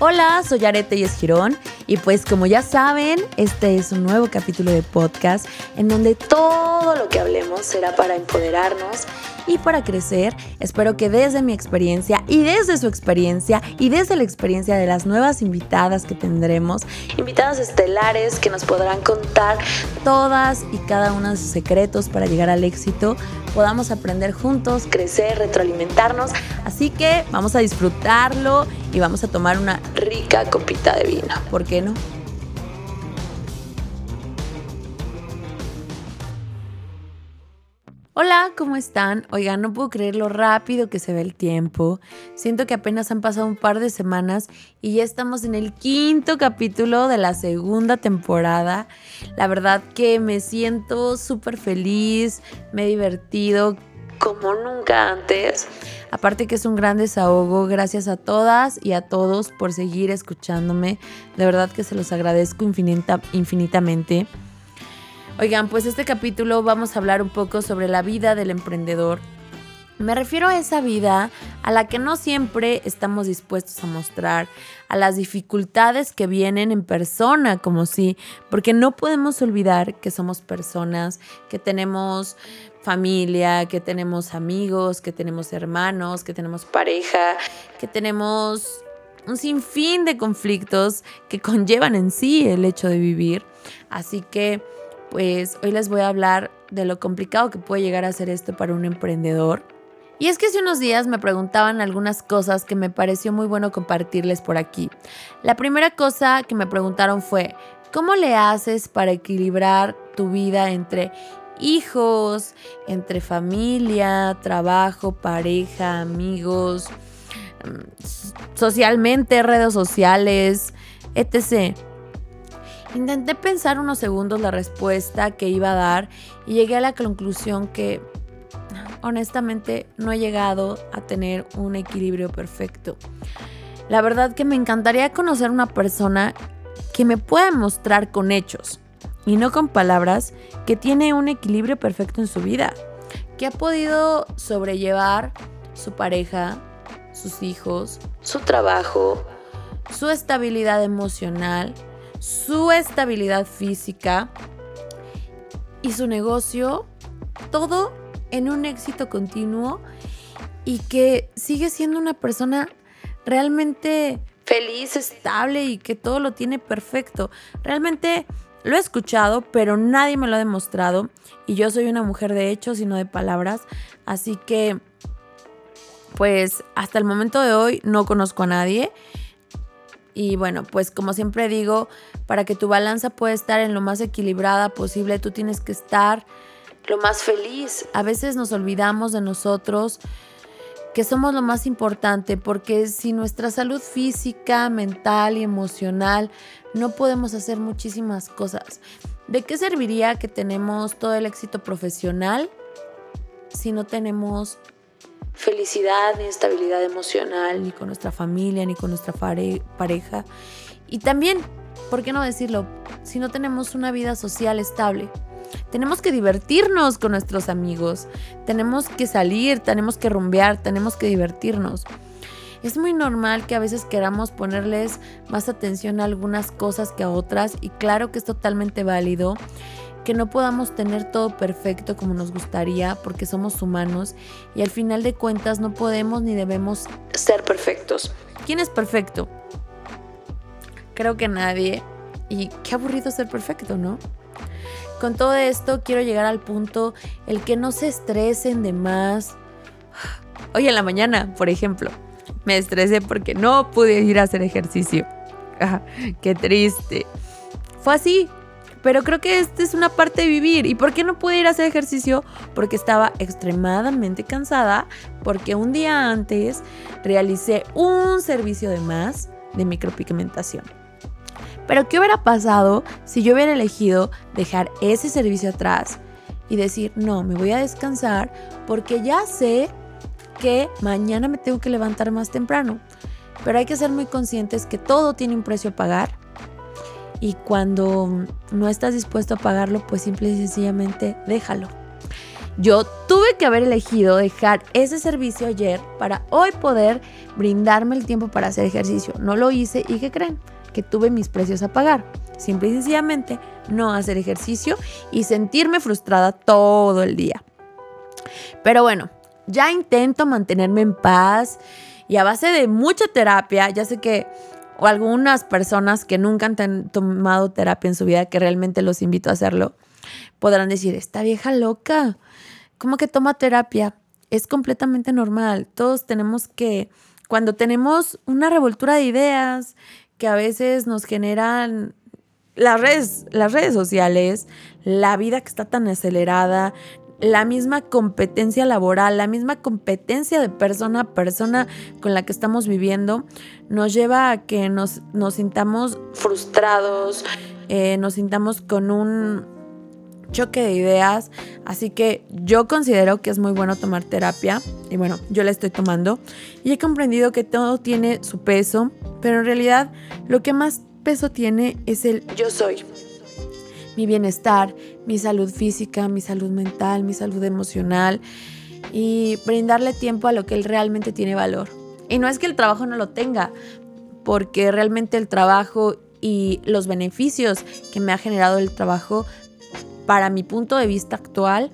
Hola, soy Arete y Girón y pues como ya saben, este es un nuevo capítulo de podcast en donde todo lo que hablemos será para empoderarnos y para crecer. Espero que desde mi experiencia y desde su experiencia y desde la experiencia de las nuevas invitadas que tendremos, invitadas estelares que nos podrán contar todas y cada uno de sus secretos para llegar al éxito, podamos aprender juntos, crecer, retroalimentarnos. Así que vamos a disfrutarlo y vamos a tomar una rica copita de vino. ¿Por qué no? Hola, ¿cómo están? Oigan, no puedo creer lo rápido que se ve el tiempo. Siento que apenas han pasado un par de semanas y ya estamos en el quinto capítulo de la segunda temporada. La verdad que me siento súper feliz, me he divertido como nunca antes. Aparte que es un gran desahogo, gracias a todas y a todos por seguir escuchándome. De verdad que se los agradezco infinita, infinitamente. Oigan, pues este capítulo vamos a hablar un poco sobre la vida del emprendedor. Me refiero a esa vida a la que no siempre estamos dispuestos a mostrar, a las dificultades que vienen en persona, como si, porque no podemos olvidar que somos personas, que tenemos familia, que tenemos amigos, que tenemos hermanos, que tenemos pareja, que tenemos un sinfín de conflictos que conllevan en sí el hecho de vivir. Así que pues hoy les voy a hablar de lo complicado que puede llegar a ser esto para un emprendedor. Y es que hace unos días me preguntaban algunas cosas que me pareció muy bueno compartirles por aquí. La primera cosa que me preguntaron fue, ¿cómo le haces para equilibrar tu vida entre hijos, entre familia, trabajo, pareja, amigos, mm, socialmente, redes sociales, etc.? Intenté pensar unos segundos la respuesta que iba a dar y llegué a la conclusión que honestamente no he llegado a tener un equilibrio perfecto. La verdad que me encantaría conocer una persona que me pueda mostrar con hechos y no con palabras que tiene un equilibrio perfecto en su vida, que ha podido sobrellevar su pareja, sus hijos, su trabajo, su estabilidad emocional su estabilidad física y su negocio, todo en un éxito continuo y que sigue siendo una persona realmente feliz, estable y que todo lo tiene perfecto. Realmente lo he escuchado, pero nadie me lo ha demostrado. Y yo soy una mujer de hechos y no de palabras, así que pues hasta el momento de hoy no conozco a nadie y bueno, pues como siempre digo, para que tu balanza pueda estar en lo más equilibrada posible, tú tienes que estar lo más feliz. A veces nos olvidamos de nosotros, que somos lo más importante, porque si nuestra salud física, mental y emocional, no podemos hacer muchísimas cosas. ¿De qué serviría que tenemos todo el éxito profesional si no tenemos felicidad, ni estabilidad emocional, ni con nuestra familia, ni con nuestra pareja. Y también, ¿por qué no decirlo? Si no tenemos una vida social estable. Tenemos que divertirnos con nuestros amigos, tenemos que salir, tenemos que rumbear, tenemos que divertirnos. Es muy normal que a veces queramos ponerles más atención a algunas cosas que a otras y claro que es totalmente válido que no podamos tener todo perfecto como nos gustaría porque somos humanos y al final de cuentas no podemos ni debemos ser perfectos. ¿Quién es perfecto? Creo que nadie. Y qué aburrido ser perfecto, ¿no? Con todo esto quiero llegar al punto el que no se estresen de más. Hoy en la mañana, por ejemplo, me estresé porque no pude ir a hacer ejercicio. qué triste. Fue así, pero creo que esta es una parte de vivir. ¿Y por qué no pude ir a hacer ejercicio? Porque estaba extremadamente cansada, porque un día antes realicé un servicio de más de micropigmentación. Pero ¿qué hubiera pasado si yo hubiera elegido dejar ese servicio atrás y decir, no, me voy a descansar porque ya sé que mañana me tengo que levantar más temprano? Pero hay que ser muy conscientes que todo tiene un precio a pagar y cuando no estás dispuesto a pagarlo, pues simple y sencillamente déjalo. Yo tuve que haber elegido dejar ese servicio ayer para hoy poder brindarme el tiempo para hacer ejercicio. No lo hice y ¿qué creen? Que tuve mis precios a pagar. Simple y sencillamente no hacer ejercicio y sentirme frustrada todo el día. Pero bueno, ya intento mantenerme en paz y a base de mucha terapia, ya sé que o algunas personas que nunca han tomado terapia en su vida, que realmente los invito a hacerlo, podrán decir, esta vieja loca, ¿cómo que toma terapia? Es completamente normal. Todos tenemos que, cuando tenemos una revoltura de ideas que a veces nos generan las redes, las redes sociales, la vida que está tan acelerada, la misma competencia laboral, la misma competencia de persona a persona con la que estamos viviendo, nos lleva a que nos, nos sintamos frustrados, eh, nos sintamos con un choque de ideas. Así que yo considero que es muy bueno tomar terapia. Y bueno, yo la estoy tomando. Y he comprendido que todo tiene su peso. Pero en realidad lo que más peso tiene es el yo soy mi bienestar, mi salud física, mi salud mental, mi salud emocional y brindarle tiempo a lo que él realmente tiene valor. Y no es que el trabajo no lo tenga, porque realmente el trabajo y los beneficios que me ha generado el trabajo, para mi punto de vista actual,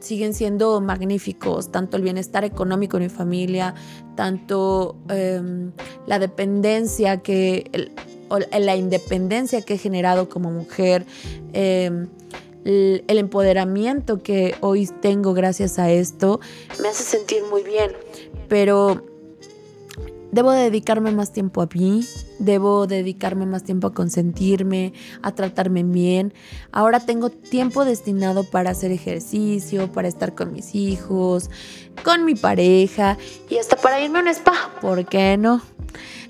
siguen siendo magníficos, tanto el bienestar económico de mi familia, tanto em, la dependencia que, la independencia que he generado como mujer, em, el, el empoderamiento que hoy tengo gracias a esto, me hace sentir muy bien. Pero debo dedicarme más tiempo a mí, debo dedicarme más tiempo a consentirme, a tratarme bien. Ahora tengo tiempo destinado para hacer ejercicio, para estar con mis hijos, con mi pareja y hasta para irme a un spa. ¿Por qué no?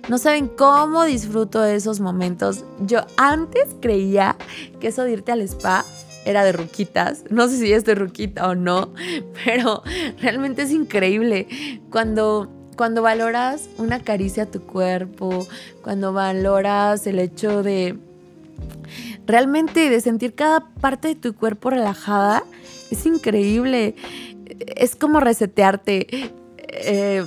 No saben cómo disfruto de esos momentos. Yo antes creía que eso de irte al spa era de ruquitas. No sé si estoy ruquita o no, pero realmente es increíble cuando cuando valoras una caricia a tu cuerpo, cuando valoras el hecho de realmente de sentir cada parte de tu cuerpo relajada, es increíble. Es como resetearte. Eh,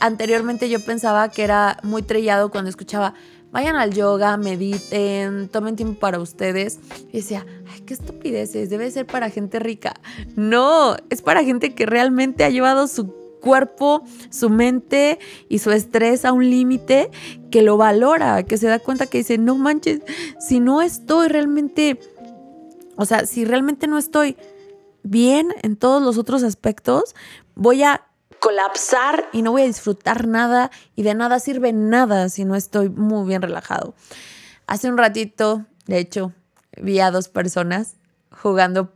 anteriormente yo pensaba que era muy trillado cuando escuchaba, vayan al yoga, mediten, tomen tiempo para ustedes. Y decía, ay, qué estupideces, debe ser para gente rica. No, es para gente que realmente ha llevado su cuerpo, su mente y su estrés a un límite que lo valora, que se da cuenta que dice, no manches, si no estoy realmente, o sea, si realmente no estoy bien en todos los otros aspectos, voy a colapsar y no voy a disfrutar nada y de nada sirve nada si no estoy muy bien relajado. Hace un ratito, de hecho, vi a dos personas jugando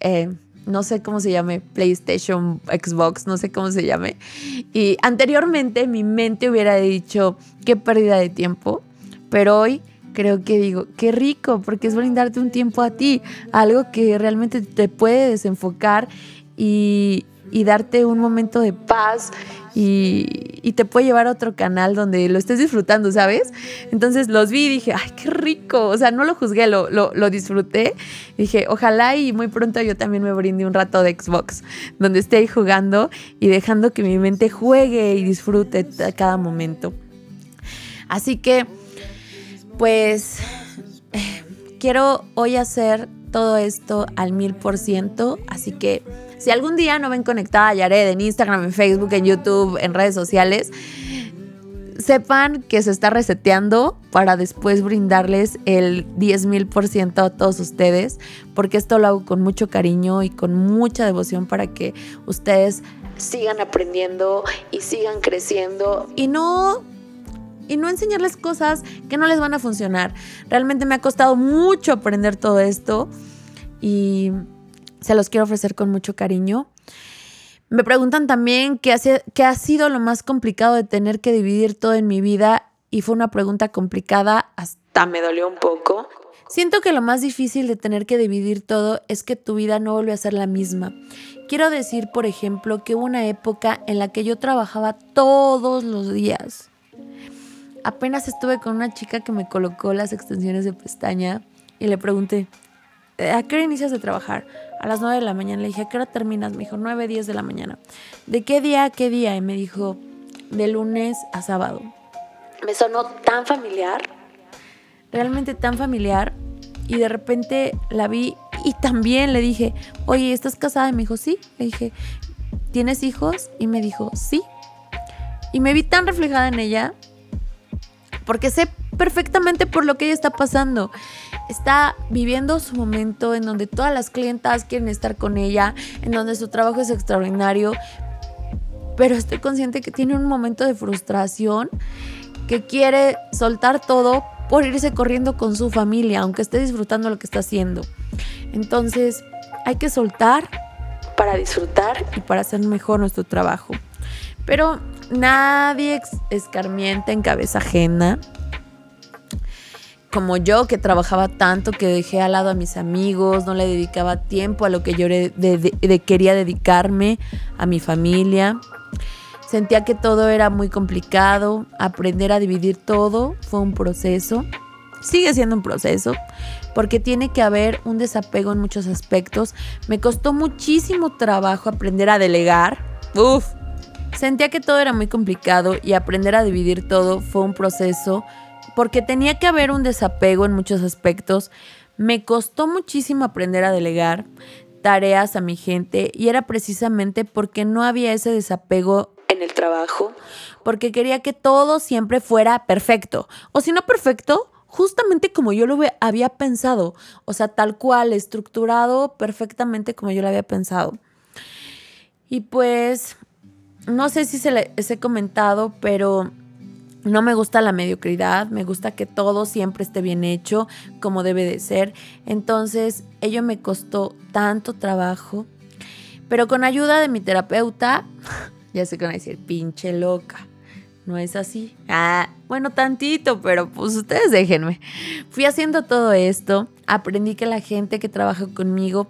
eh, no sé cómo se llame, PlayStation, Xbox, no sé cómo se llame. Y anteriormente mi mente hubiera dicho, qué pérdida de tiempo, pero hoy creo que digo, qué rico, porque es brindarte un tiempo a ti, algo que realmente te puede desenfocar y, y darte un momento de paz y, te puede llevar a otro canal donde lo estés disfrutando, ¿sabes? Entonces los vi y dije, ay, qué rico. O sea, no lo juzgué, lo, lo, disfruté. dije, ojalá y muy pronto yo también me brinde un rato de Xbox, donde esté ahí jugando y dejando que mi mente juegue y disfrute cada momento. Así que, pues, quiero hoy hacer todo esto al mil por ciento. Así que si algún día no ven conectada a Yared en Instagram, en Facebook, en YouTube, en redes sociales, sepan que se está reseteando para después brindarles el 10.000% a todos ustedes, porque esto lo hago con mucho cariño y con mucha devoción para que ustedes sigan aprendiendo y sigan creciendo y no y no enseñarles cosas que no les van a funcionar. Realmente me ha costado mucho aprender todo esto y se los quiero ofrecer con mucho cariño. Me preguntan también qué, ha sido lo más complicado de tener que dividir todo en mi vida y fue una pregunta complicada, hasta me dolió un poco. Siento que lo más difícil de tener que dividir todo es que tu vida no vuelve a ser la misma. Quiero decir, por ejemplo, que hubo una época en la que yo trabajaba todos los días. Apenas estuve con una chica que me colocó las extensiones de pestaña y le pregunté, ¿a qué hora inicias de trabajar? A las 9 de la mañana. Le dije, ¿a qué hora terminas? Me dijo, 9, 10 de la mañana. ¿De qué día a qué día? Y me dijo, de lunes a sábado. Me sonó tan familiar, realmente tan familiar. Y de repente la vi y también le dije, oye, ¿estás casada? Y me dijo, sí. Le dije, ¿tienes hijos? Y me dijo, sí. Y me vi tan reflejada en ella porque sé perfectamente por lo que ella está pasando. Está viviendo su momento en donde todas las clientas quieren estar con ella, en donde su trabajo es extraordinario, pero estoy consciente que tiene un momento de frustración, que quiere soltar todo por irse corriendo con su familia, aunque esté disfrutando lo que está haciendo. Entonces, hay que soltar para disfrutar y para hacer mejor nuestro trabajo. Pero nadie escarmienta en cabeza ajena como yo que trabajaba tanto, que dejé al lado a mis amigos, no le dedicaba tiempo a lo que yo quería dedicarme, a mi familia. Sentía que todo era muy complicado, aprender a dividir todo fue un proceso, sigue siendo un proceso, porque tiene que haber un desapego en muchos aspectos. Me costó muchísimo trabajo aprender a delegar. Uf, sentía que todo era muy complicado y aprender a dividir todo fue un proceso porque tenía que haber un desapego en muchos aspectos. Me costó muchísimo aprender a delegar tareas a mi gente y era precisamente porque no había ese desapego en el trabajo, porque quería que todo siempre fuera perfecto, o si no perfecto, justamente como yo lo había pensado, o sea, tal cual, estructurado perfectamente como yo lo había pensado. Y pues, no sé si se les he comentado, pero no me gusta la mediocridad, me gusta que todo siempre esté bien hecho, como debe de ser. Entonces, ello me costó tanto trabajo. Pero con ayuda de mi terapeuta, ya sé que van a decir, pinche loca. No es así. Ah, bueno, tantito, pero pues ustedes déjenme. Fui haciendo todo esto, aprendí que la gente que trabaja conmigo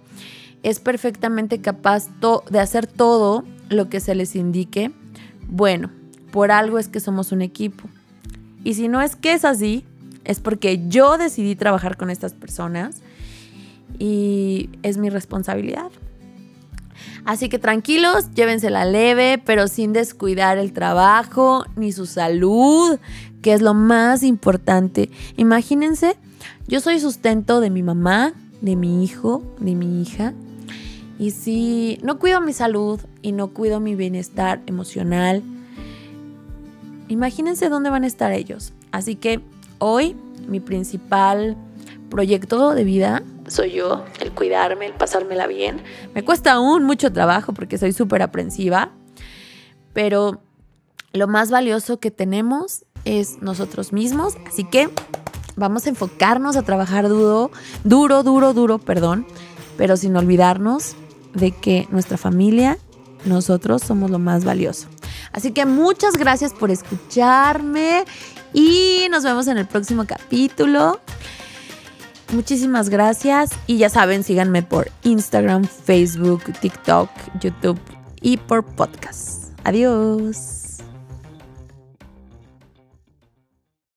es perfectamente capaz de hacer todo lo que se les indique. Bueno, por algo es que somos un equipo. Y si no es que es así, es porque yo decidí trabajar con estas personas y es mi responsabilidad. Así que tranquilos, llévensela leve, pero sin descuidar el trabajo ni su salud, que es lo más importante. Imagínense, yo soy sustento de mi mamá, de mi hijo, de mi hija. Y si no cuido mi salud y no cuido mi bienestar emocional, imagínense dónde van a estar ellos. Así que hoy mi principal proyecto de vida soy yo, el cuidarme, el pasármela bien. Me cuesta aún mucho trabajo porque soy súper aprensiva, pero lo más valioso que tenemos es nosotros mismos. Así que vamos a enfocarnos a trabajar duro, duro, duro, duro, perdón, pero sin olvidarnos de que nuestra familia, nosotros somos lo más valioso. Así que muchas gracias por escucharme y nos vemos en el próximo capítulo. Muchísimas gracias y ya saben, síganme por Instagram, Facebook, TikTok, YouTube y por podcast. Adiós.